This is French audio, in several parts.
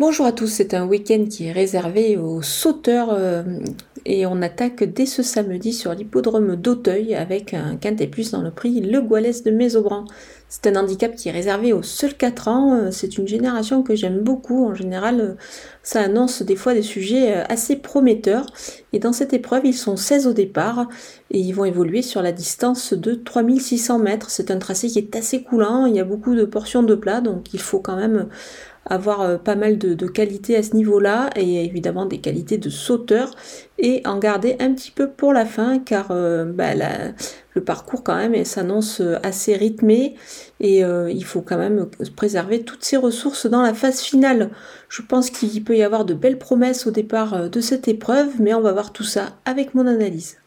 Bonjour à tous, c'est un week-end qui est réservé aux sauteurs euh, et on attaque dès ce samedi sur l'hippodrome d'Auteuil avec un quintet plus dans le prix Le Goualès de Mésobran. C'est un handicap qui est réservé aux seuls 4 ans, euh, c'est une génération que j'aime beaucoup, en général euh, ça annonce des fois des sujets assez prometteurs. Et dans cette épreuve ils sont 16 au départ et ils vont évoluer sur la distance de 3600 mètres. C'est un tracé qui est assez coulant, il y a beaucoup de portions de plat donc il faut quand même avoir euh, pas mal de, qualités à ce niveau-là et évidemment des qualités de sauteur et en garder un petit peu pour la fin car euh, bah, parcours quand même s'annonce euh, assez rythmé et il faut quand même préserver toutes ses ressources dans la phase finale. Je pense qu'il peut y avoir de belles promesses au départ de cette épreuve mais on va voir tout ça avec mon analyse.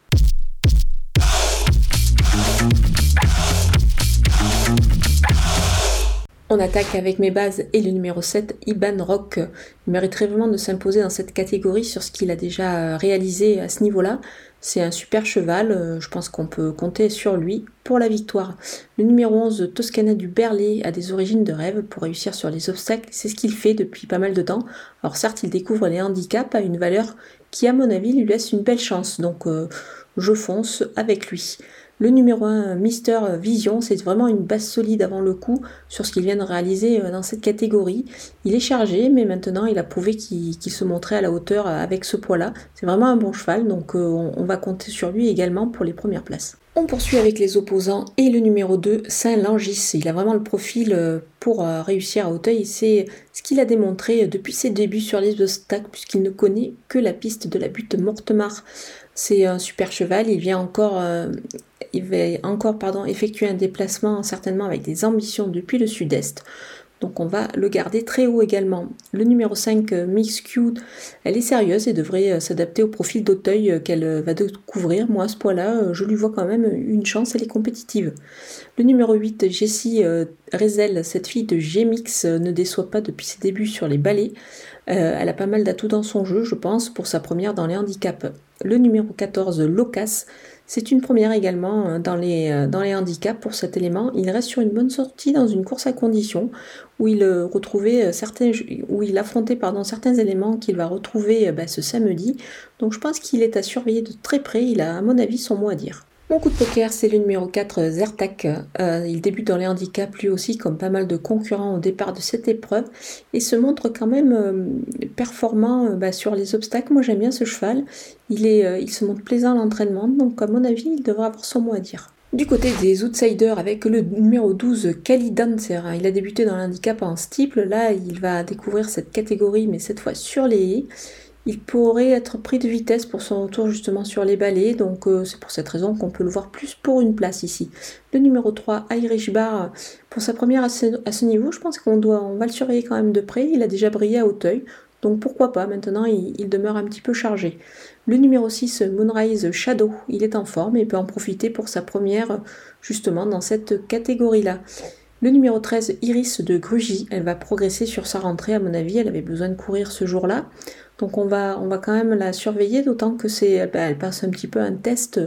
On attaque avec mes bases et le numéro 7, Iban Rock. Il mériterait vraiment de s'imposer dans cette catégorie sur ce qu'il a déjà réalisé à ce niveau-là. C'est un super cheval, euh, je pense qu'on peut compter sur lui pour la victoire. Le numéro 11, Toscana du Berlay, a des origines de rêve pour réussir sur les obstacles, c'est ce qu'il fait depuis pas mal de temps. Alors certes, il découvre les handicaps à une valeur qui, à mon avis, lui laisse une belle chance, donc euh, je fonce avec lui. Le numéro 1, Mister Vision, c'est vraiment une base solide avant le coup sur ce qu'il vient de réaliser euh, dans cette catégorie. Il est chargé, mais maintenant il a prouvé qu'il se montrait à la hauteur euh, avec ce poids-là. C'est vraiment un bon cheval, donc euh, on va compter sur lui également pour les premières places. On poursuit avec les opposants et le numéro 2, Saint-Langis. Il a vraiment le profil pour réussir à Hauteuil. C'est ce qu'il a démontré depuis ses débuts sur les obstacles, puisqu'il ne connaît que la piste de la butte Mortemar. C'est un super cheval. Il vient encore il va encore effectuer un déplacement certainement avec des ambitions depuis le sud-est. Donc on va le garder très haut également. Le numéro 5, euh, Mix Q, elle est sérieuse et devrait euh, s'adapter au profil d'Auteuil euh, qu'elle va découvrir. Moi à ce point-là, je lui vois quand même une chance, elle est compétitive. Le numéro 8, Jessie Rezel, cette fille de G-Mix, ne déçoit pas depuis ses débuts sur les balais. elle a pas mal d'atouts dans son jeu, je pense, pour sa première dans les handicaps. Le numéro 14, Locas, c'est une première également euh, dans les, euh, dans les handicaps pour cet élément. Il reste sur une bonne sortie dans une course à condition où il euh, retrouvait certains, où il affrontait pardon, certains éléments qu'il va retrouver bah, ce samedi. Donc je pense qu'il est à surveiller de très près. Il a à mon avis son mot à dire. Mon coup de poker, c'est le numéro 4, Zertak. Euh, il débute dans les handicaps lui aussi, comme pas mal de concurrents au départ de cette épreuve, et se montre quand même euh, performant euh, bah, sur les obstacles. Moi, j'aime bien ce cheval. Il, se montre plaisant à l'entraînement, donc à mon avis, il devrait avoir son mot à dire. Du côté des outsiders, avec le numéro 12, Kali Dancer, il a débuté dans l'handicap en steeple. Là, il va découvrir cette catégorie, mais cette fois sur les haies. Il pourrait être pris de vitesse pour son retour justement sur les balais, donc euh, c'est pour cette raison qu'on peut le voir plus pour une place ici. Le numéro 3, Irish Bar, pour sa première à ce, niveau, je pense qu'on doit, on va le surveiller quand même de près. Il a déjà brillé à Hauteuil, donc pourquoi pas, maintenant il, demeure un petit peu chargé. Le numéro 6, Moonrise Shadow, il est en forme et peut en profiter pour sa première justement dans cette catégorie-là. Le numéro 13, Iris de Grugy, elle va progresser sur sa rentrée, à mon avis, elle avait besoin de courir ce jour-là. Donc on va, quand même la surveiller, d'autant que c'est, bah, elle passe un petit peu un test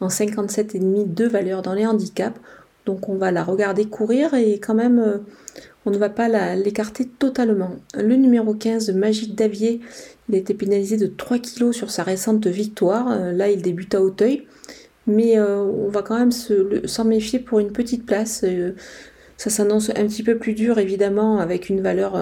en 57,5 de valeur dans les handicaps. Donc on va la regarder courir et quand même euh, on ne va pas l'écarter totalement. Le numéro 15, Magique Davier, il a été pénalisé de 3 kg sur sa récente victoire. Euh, là il débute à Hauteuil. Mais euh, on va quand même s'en méfier pour une petite place. Ça s'annonce un petit peu plus dur évidemment avec une valeur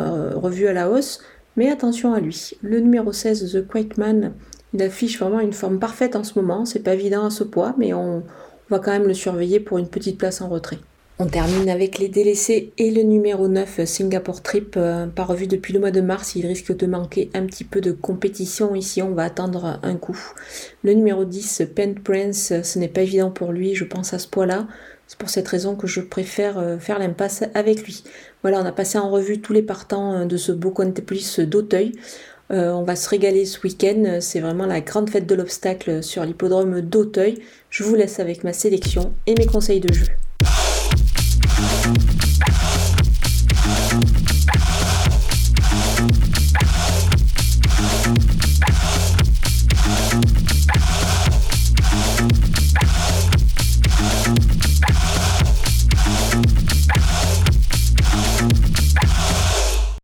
revue à la hausse. Mais attention à lui. Le numéro 16, The Quiet Man, il affiche vraiment une forme parfaite en ce moment. C'est pas évident à ce poids, mais on, va quand même le surveiller pour une petite place en retrait. On termine avec les délaissés et le numéro 9, Singapore Trip, euh, pas revu depuis le mois de mars. Il risque de manquer un petit peu de compétition ici. On va attendre un coup. Le numéro 10, Pen Prince, ce n'est pas évident pour lui, je pense à ce poids-là. C'est pour cette raison que je préfère euh, faire l'impasse avec lui. Voilà, on a passé en revue tous les partants euh, de ce beau Plus d'Auteuil. On va se régaler ce week-end. C'est vraiment la grande fête de l'obstacle sur l'hippodrome d'Auteuil. Je vous laisse avec ma sélection et mes conseils de jeu.